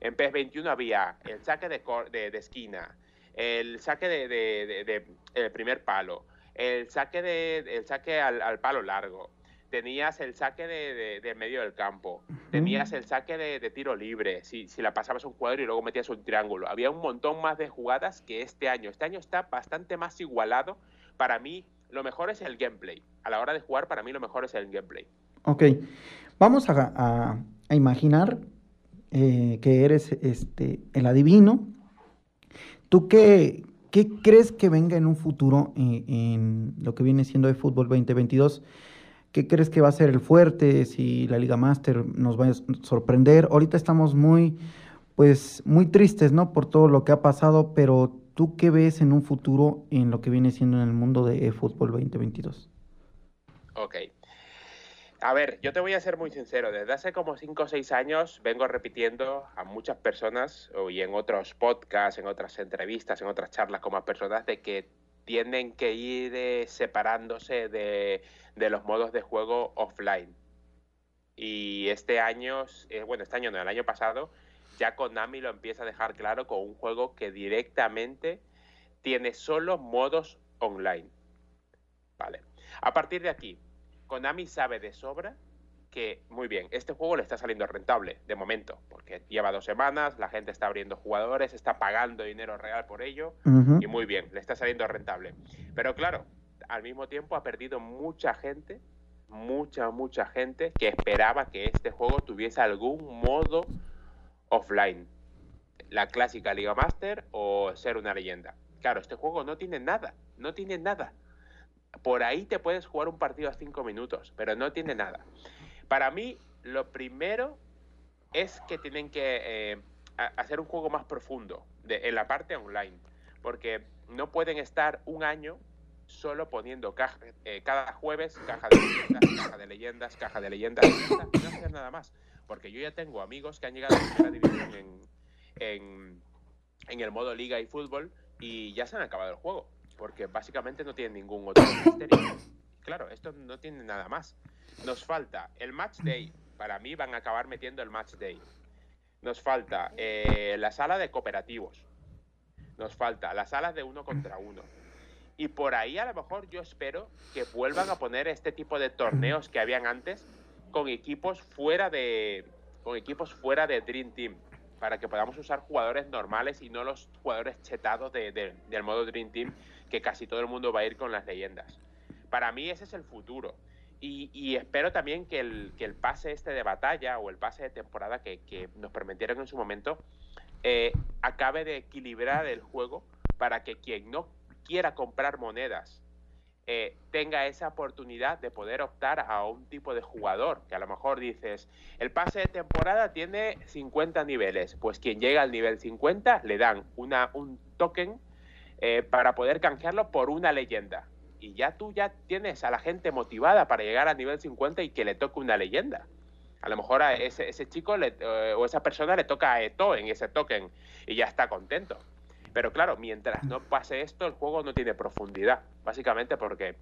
En PES 21 había el saque de, de, esquina, el saque de, de, primer palo, el saque, de, el saque al, al palo largo, tenías el saque de, medio del campo, tenías el saque de, tiro libre, si, si, la pasabas un cuadro y luego metías un triángulo. Había un montón más de jugadas que este año. Este año está bastante más igualado. Para mí, lo mejor es el gameplay. A la hora de jugar, para mí lo mejor es el gameplay. Ok, vamos a, imaginar eh, que eres este, el adivino. ¿Tú qué, qué crees que venga en un futuro en, eh, en lo que viene siendo el fútbol 2022? ¿Qué crees que va a ser el fuerte? Si la Liga Master nos va a sorprender. Ahorita estamos muy, pues, muy tristes, ¿no? Por todo lo que ha pasado, pero ¿tú qué ves en un futuro en lo que viene siendo en el mundo de fútbol 2022? Ok. A ver, yo te voy a ser muy sincero. Desde hace como 5 o 6 años vengo repitiendo a muchas personas y en otros podcasts, en otras entrevistas, en otras charlas con más personas de que tienen que ir eh, separándose de, los modos de juego offline. Y este año, eh, bueno, este año no, el año pasado, ya Konami lo empieza a dejar claro con un juego que directamente tiene solo modos online. Vale. A partir de aquí, Konami sabe de sobra que, muy bien, este juego le está saliendo rentable de momento, porque lleva dos semanas, la gente está abriendo jugadores, está pagando dinero real por ello, y muy bien, le está saliendo rentable. Pero claro, al mismo tiempo ha perdido mucha gente, mucha, mucha gente que esperaba que este juego tuviese algún modo offline. La clásica Liga Master o ser una leyenda. Claro, este juego no tiene nada, no tiene nada. Por ahí te puedes jugar un partido a cinco minutos, pero no tiene nada. Para mí, lo primero es que tienen que eh, hacer un juego más profundo en la parte online, porque no pueden estar un año solo poniendo eh, cada jueves caja de leyendas, caja de leyendas, caja de leyendas, no hacer nada más. Porque yo ya tengo amigos que han llegado a la división en, en, el modo liga y fútbol y ya se han acabado el juego, porque básicamente no tienen ningún otro misterio. Claro, esto no tiene nada más. Nos falta el match day. Para mí van a acabar metiendo el match day. Nos falta eh, la sala de cooperativos. Nos falta la sala de uno contra uno. Y por ahí a lo mejor yo espero que vuelvan a poner este tipo de torneos que habían antes con equipos fuera de con equipos fuera de Dream Team para que podamos usar jugadores normales y no los jugadores chetados del modo Dream Team que casi todo el mundo va a ir con las leyendas. Para mí ese es el futuro. Y, espero también que el, que el, pase este de batalla o el pase de temporada que, nos permitieron en su momento eh, acabe de equilibrar el juego para que quien no quiera comprar monedas eh, tenga esa oportunidad de poder optar a un tipo de jugador, que a lo mejor dices, el pase de temporada tiene 50 niveles, pues quien llega al nivel 50 le dan una, un token eh, para poder canjearlo por una leyenda y ya tú ya tienes a la gente motivada para llegar al nivel 50 y que le toque una leyenda. A lo mejor a ese, ese chico eh, o esa persona le toca a Eto en ese token y ya está contento. Pero claro, mientras no pase esto, el juego no tiene profundidad, básicamente porque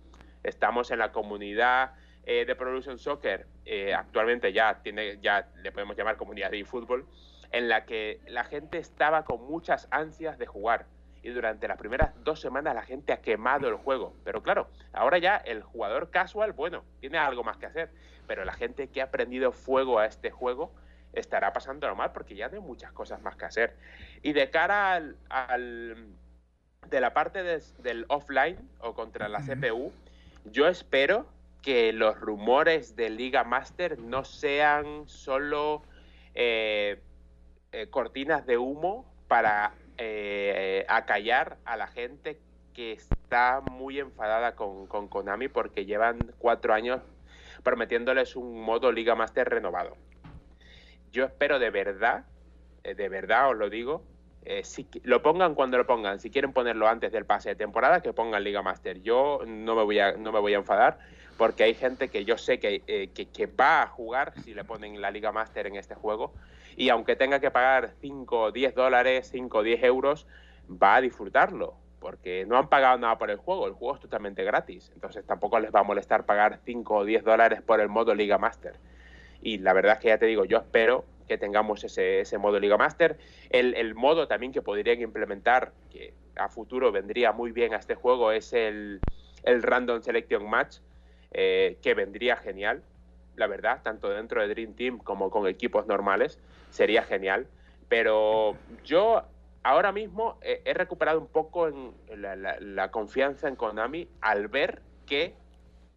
estamos en la comunidad eh, de Production Soccer, eh, actualmente ya tiene, ya le podemos llamar comunidad de eFootball, en la que la gente estaba con muchas ansias de jugar y durante las primeras dos semanas la gente ha quemado el juego. Pero claro, ahora ya el jugador casual, bueno, tiene algo más que hacer, pero la gente que ha aprendido fuego a este juego estará pasando mal porque ya hay muchas cosas más que hacer. Y de cara al, de la parte del offline o contra la CPU, yo espero que los rumores de Liga Master no sean solo eh, eh, cortinas de humo para eh, acallar a la gente que está muy enfadada con, Konami porque llevan cuatro años prometiéndoles un modo Liga Master renovado. Yo espero de verdad, eh, de verdad os lo digo, eh, si lo pongan cuando lo pongan, si quieren ponerlo antes del pase de temporada, que pongan Liga Master. Yo no me voy a, no me voy a enfadar porque hay gente que yo sé que, eh, que, que, va a jugar si le ponen la Liga Master en este juego y aunque tenga que pagar 5 o 10 dólares, 5 o 10 euros, va a disfrutarlo, porque no han pagado nada por el juego, el juego es totalmente gratis, entonces tampoco les va a molestar pagar 5 o 10 dólares por el modo Liga Master. Y la verdad es que ya te digo, yo espero que tengamos ese, ese modo Liga Master. El, el, modo también que podrían implementar, que a futuro vendría muy bien a este juego, es el, el Random Selection Match, eh, que vendría genial, la verdad, tanto dentro de Dream Team como con equipos normales, sería genial. Pero yo ahora mismo he recuperado un poco en la, confianza en Konami al ver que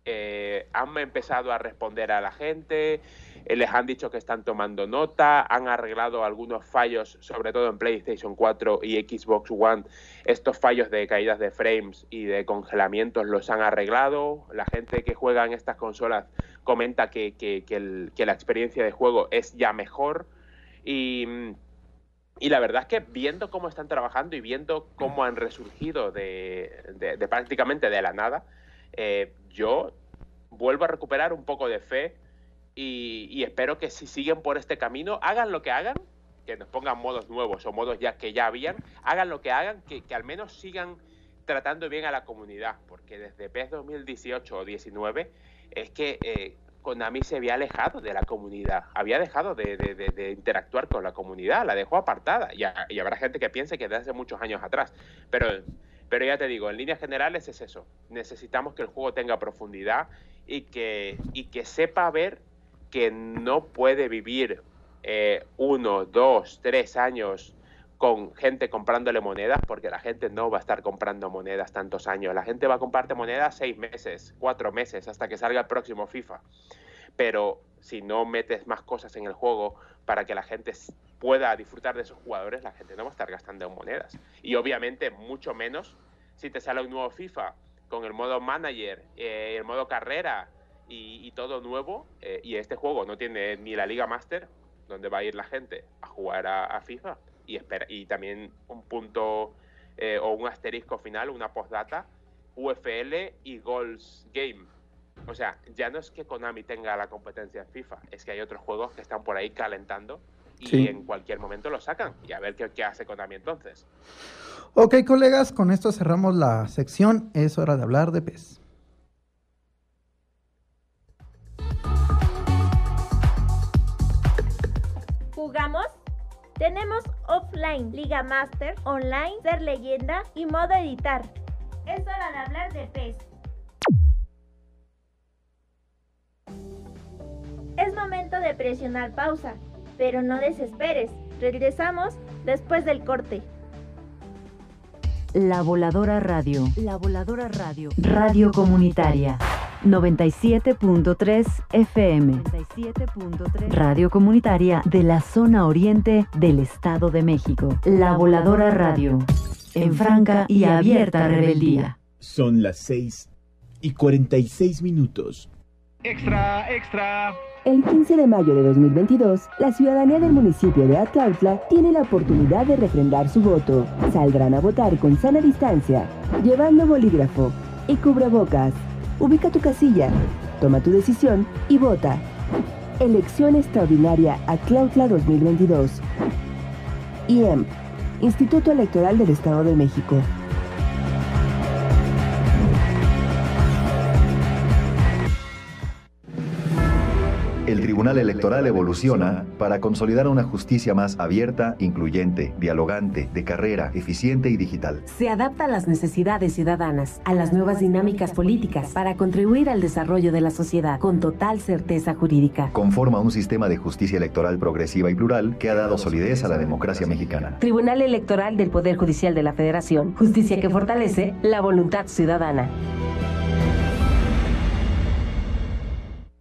eh, han empezado a responder a la gente, eh, les han dicho que están tomando nota, han arreglado algunos fallos, sobre todo en PlayStation 4 y Xbox One, estos fallos de caídas de frames y de congelamientos los han arreglado, la gente que juega en estas consolas comenta que, que, que, que la experiencia de juego es ya mejor y... Y la verdad es que viendo cómo están trabajando y viendo cómo han resurgido de, prácticamente de la nada, eh, yo vuelvo a recuperar un poco de fe y, espero que si siguen por este camino, hagan lo que hagan, que nos pongan modos nuevos o modos ya que ya habían, hagan lo que hagan, que, que al menos sigan tratando bien a la comunidad, porque desde PES 2018 o 19 es que eh, Konami se había alejado de la comunidad, había dejado de, interactuar con la comunidad, la dejó apartada. Y, habrá gente que piense que desde hace muchos años atrás. Pero, pero ya te digo, en líneas generales es eso. Necesitamos que el juego tenga profundidad y que, y que sepa ver que no puede vivir eh, uno, dos, tres años con gente comprándole monedas, porque la gente no va a estar comprando monedas tantos años. La gente va a comprarte monedas seis meses, cuatro meses, hasta que salga el próximo FIFA. Pero si no metes más cosas en el juego para que la gente pueda disfrutar de esos jugadores, la gente no va a estar gastando monedas. Y obviamente mucho menos si te sale un nuevo FIFA con el modo manager, eh, el modo carrera y, todo nuevo, eh, y este juego no tiene ni la Liga Master, donde va a ir la gente a jugar a FIFA, y, espera, y también un punto eh, o un asterisco final, una postdata, UFL y Goals Game. O sea, ya no es que Konami tenga la competencia en FIFA, es que hay otros juegos que están por ahí calentando y sí. en cualquier momento lo sacan. Y a ver qué, qué hace Konami entonces. Ok, colegas, con esto cerramos la sección. Es hora de hablar de PES. ¿Jugamos? Tenemos offline, Liga Master, online, ser leyenda y modo editar. Es hora de hablar de PES. Es momento de presionar pausa, pero no desesperes. Regresamos después del corte. La Voladora Radio. La Voladora Radio. Radio Comunitaria. 97.3 FM. 97.3 Radio Comunitaria de la zona oriente del Estado de México. La Voladora Radio. En franca y abierta rebeldía. Son las 6 y 46 minutos. Extra, extra. El 15 de mayo de 2022, la ciudadanía del municipio de Atlautla tiene la oportunidad de refrendar su voto. Saldrán a votar con sana distancia, llevando bolígrafo y cubrebocas. Ubica tu casilla, toma tu decisión y vota. Elección extraordinaria Atlautla 2022. IEM, Instituto Electoral del Estado de México. El Tribunal Electoral evoluciona para consolidar una justicia más abierta, incluyente, dialogante, de carrera, eficiente y digital. Se adapta a las necesidades ciudadanas, a las nuevas dinámicas políticas, para contribuir al desarrollo de la sociedad con total certeza jurídica. Conforma un sistema de justicia electoral progresiva y plural que ha dado solidez a la democracia mexicana. Tribunal Electoral del Poder Judicial de la Federación. Justicia que fortalece la voluntad ciudadana.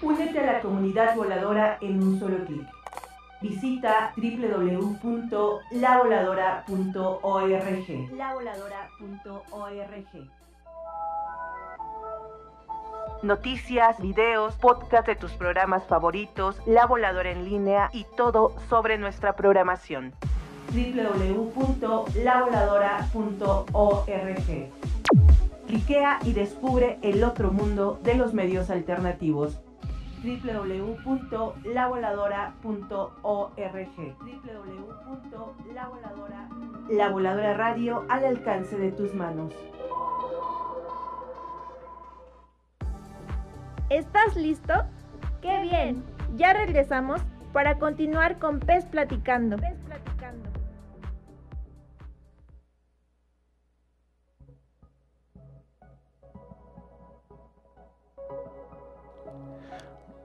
Únete a la comunidad voladora en un solo clic. Visita www.lavoladora.org. Lavoladora.org. Noticias, videos, podcast de tus programas favoritos, La Voladora en línea y todo sobre nuestra programación. www.lavoladora.org. Cliquea y descubre el otro mundo de los medios alternativos www.lavoladora.org www.lavoladora La Voladora Radio al alcance de tus manos. ¿Estás listo? ¡Qué bien! Ya regresamos para continuar con Pez Platicando. Pez Platicando.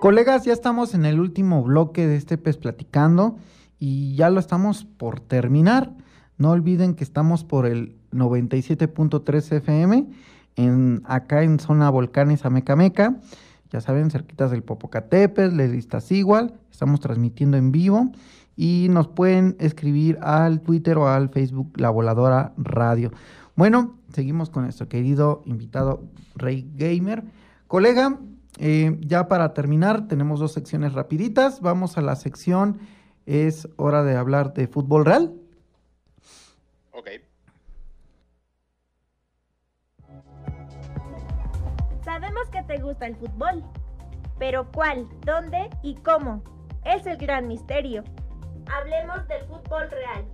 Colegas, ya estamos en el último bloque de este Pez Platicando y ya lo estamos por terminar. No olviden que estamos por el 97.3 FM en, acá en zona Volcanes Amecameca. Ya saben, cerquitas del Popocatépetl, de igual. Estamos transmitiendo en vivo y nos pueden escribir al Twitter o al Facebook La Voladora Radio. Bueno, seguimos con nuestro querido invitado Rey Gamer. Colega, eh, ya para terminar, tenemos dos secciones rapiditas. Vamos a la sección, es hora de hablar de fútbol real. Ok. Sabemos que te gusta el fútbol, pero ¿cuál, dónde y cómo? Es el gran misterio. Hablemos del fútbol real.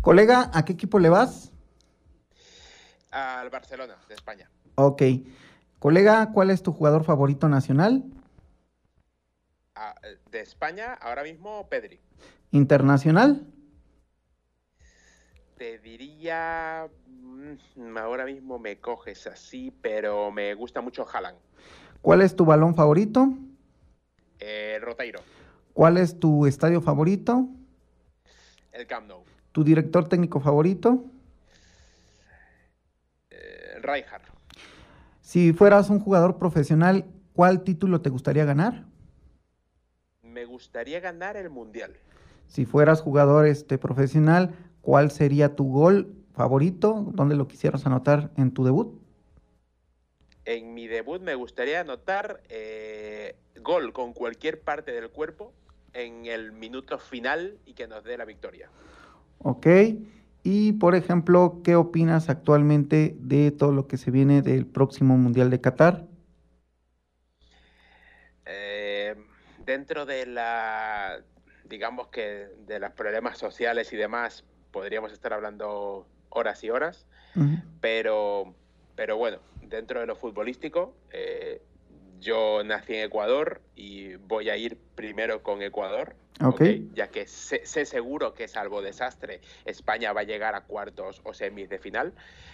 Colega, ¿a qué equipo le vas? Al Barcelona, de España. Ok. Colega, ¿cuál es tu jugador favorito nacional? Ah, de España, ahora mismo Pedri. ¿Internacional? Te diría. mm, Ahora mismo me coges así, pero me gusta mucho Haaland. ¿Cuál es tu balón favorito? Eh, Roteiro, ¿Cuál es tu estadio favorito? el Camp Nou. ¿Tu director técnico favorito? Rijkaard, Si fueras un jugador profesional, ¿cuál título te gustaría ganar? me gustaría ganar el Mundial. Si fueras jugador este, profesional, ¿cuál sería tu gol favorito? ¿Dónde lo quisieras anotar en tu debut? En mi debut me gustaría anotar eh, gol con cualquier parte del cuerpo en el minuto final y que nos dé la victoria. Ok. Y por ejemplo, ¿qué opinas actualmente de todo lo que se viene del próximo Mundial de Qatar? Eh, dentro de la, digamos que de los problemas sociales y demás, podríamos estar hablando horas y horas, pero, pero bueno, dentro de lo futbolístico, eh, yo nací en Ecuador y voy a ir primero con Ecuador, Ok. ¿ok? ya que sé, sé seguro que salvo desastre, España va a llegar a cuartos o semis de final.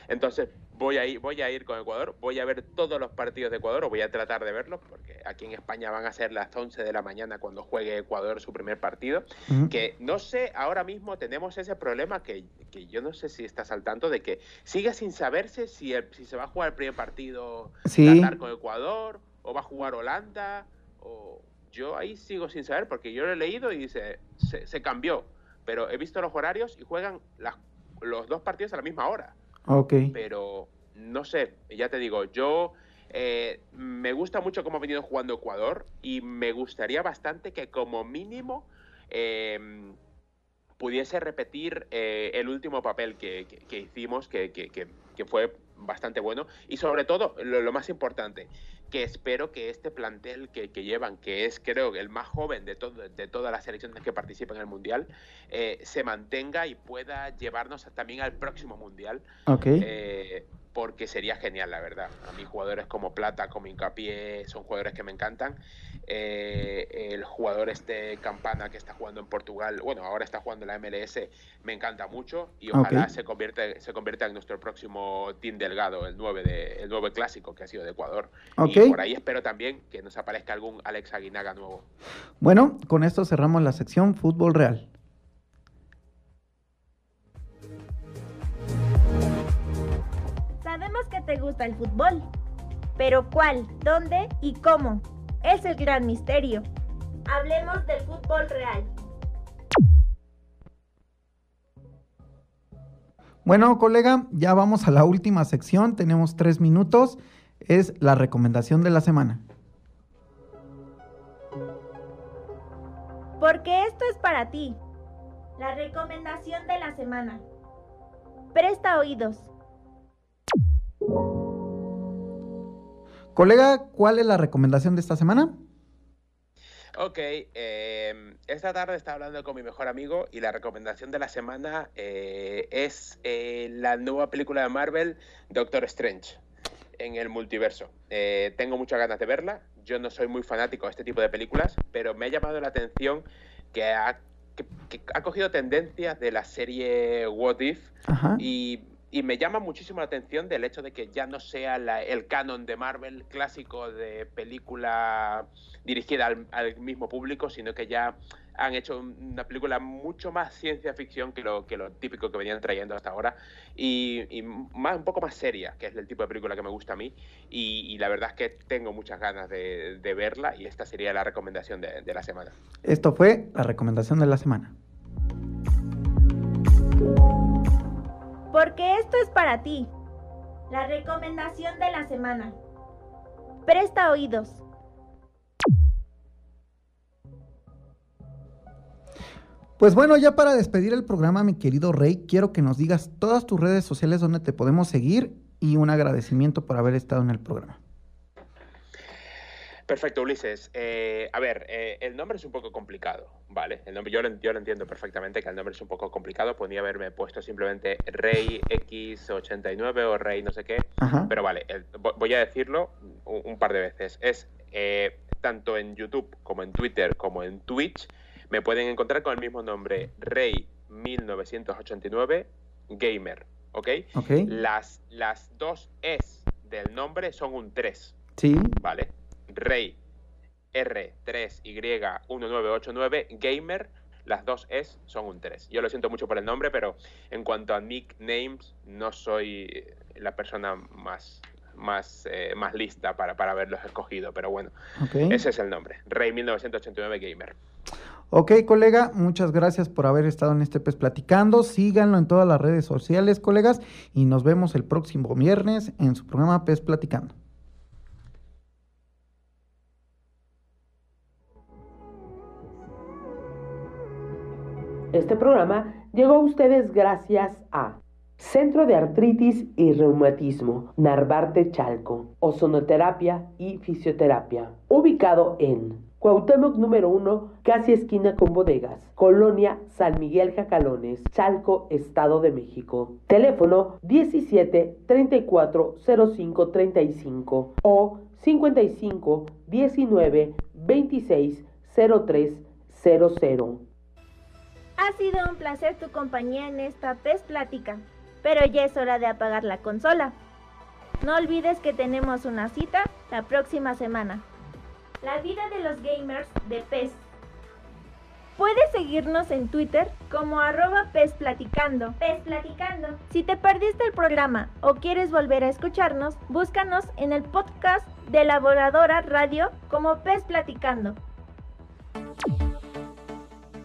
Entonces voy a ir, voy a ir con Ecuador, voy a ver todos los partidos de Ecuador, o voy a tratar de verlos, porque aquí en España van a ser las 11 de la mañana cuando juegue Ecuador su primer partido. Ujú. Que no sé, ahora mismo tenemos ese problema que, que yo no sé si estás al tanto de que sigue sin saberse si, el- si se va a jugar el primer partido Sí. Qatar con Ecuador, o va a jugar Holanda, o yo ahí sigo sin saber, porque yo lo he leído y dice, se, se cambió, pero he visto los horarios y juegan las- los dos partidos a la misma hora. Ok. pero no sé, ya te digo, yo eh, me gusta mucho cómo ha venido jugando Ecuador y me gustaría bastante que como mínimo eh, pudiese repetir eh, el último papel que, que- que hicimos, que, que- que- que fue bastante bueno, y sobre todo, lo, lo más importante, que espero que este plantel que, llevan, que es creo el más joven de, todo, de todas las selecciones que participan en el Mundial, eh, se mantenga y pueda llevarnos también al próximo Mundial. Okay. Eh, porque sería genial, la verdad. A mí jugadores como Plata, como Hincapié, son jugadores que me encantan. Eh, el jugador este Campana que está jugando en Portugal, bueno, ahora está jugando en la MLS, me encanta mucho y ojalá se, convierta, se convierta en nuestro próximo Team Delgado, el 9, de, el 9 clásico que ha sido de Ecuador. Y por ahí espero también que nos aparezca algún Alex Aguinaga nuevo. Bueno, con esto cerramos la sección Fútbol Real. Te gusta el fútbol, pero ¿cuál, dónde y cómo? Es el gran misterio. Hablemos del fútbol real. Bueno, colega, ya vamos a la última sección. Tenemos tres minutos. Es la recomendación de la semana. Porque esto es para ti. La recomendación de la semana. Presta oídos. Colega, ¿cuál es la recomendación de esta semana? Ok, em, esta tarde estaba hablando con mi mejor amigo y la recomendación de la semana eh, es eh, la nueva película de Marvel, Doctor Strange, en el multiverso. Eh, tengo muchas ganas de verla. Yo no soy muy fanático de este tipo de películas, pero me ha llamado la atención que ha, ha cogido tendencias de la serie What If y y me llama muchísimo la atención del hecho de que ya no sea el canon de Marvel clásico de película dirigida al, mismo público, sino que ya han hecho una película mucho más ciencia ficción que lo, que lo típico que venían trayendo hasta ahora y, más, un poco más seria, que es el tipo de película que me gusta a mí y, la verdad es que tengo muchas ganas de, verla y esta sería la recomendación de la semana. Esto fue la recomendación de la semana. Porque esto es para ti. La recomendación de la semana. Presta oídos. Pues bueno, ya para despedir el programa, mi querido Rey, quiero que nos digas todas tus redes sociales donde te podemos seguir y un agradecimiento por haber estado en el programa. Perfecto, Ulises. Eh, a ver, eh, el nombre es un poco complicado, ¿vale? El nombre, yo, lo, entiendo perfectamente que el nombre es un poco complicado. Podría haberme puesto simplemente Rey X89 o Rey no sé qué. Pero vale, voy a decirlo un, par de veces. Es eh, tanto en YouTube como en Twitter como en Twitch. Me pueden encontrar con el mismo nombre, Rey 1989 Gamer, ¿ok? Las, las dos Es del nombre son un 3. Sí. ¿Vale? Rey R3Y1989 Gamer, las dos S son un 3. Yo lo siento mucho por el nombre, pero en cuanto a nicknames, no soy la persona más, más, eh, más lista para, para haberlos escogido, pero bueno, ese es el nombre, Rey 1989 Gamer. Ok, colega, muchas gracias por haber estado en este PES platicando. Síganlo en todas las redes sociales, colegas, y nos vemos el próximo viernes en su programa PES Platicando. Este programa llegó a ustedes gracias a Centro de Artritis y Reumatismo, Narvarte Chalco, Ozonoterapia y Fisioterapia, ubicado en Cuauhtémoc número 1, casi esquina con bodegas, Colonia San Miguel Jacalones, Chalco, Estado de México. Teléfono 17 34 05 35 o 55 19 26 03 00. Ha sido un placer tu compañía en esta PES Plática, pero ya es hora de apagar la consola. No olvides que tenemos una cita la próxima semana. La vida de los gamers de PES. Puedes seguirnos en Twitter como arroba PES Platicando. PES Platicando. Si te perdiste el programa o quieres volver a escucharnos, búscanos en el podcast de la Voladora Radio como PES Platicando.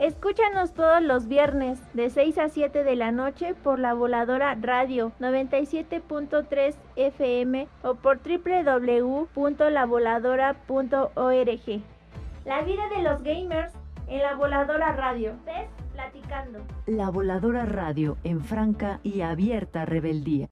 Escúchanos todos los viernes de 6 a 7 de la noche por la voladora radio 97.3 FM o por www.lavoladora.org. La vida de los gamers en la voladora radio. ¿Ves? Platicando. La voladora radio en franca y abierta rebeldía.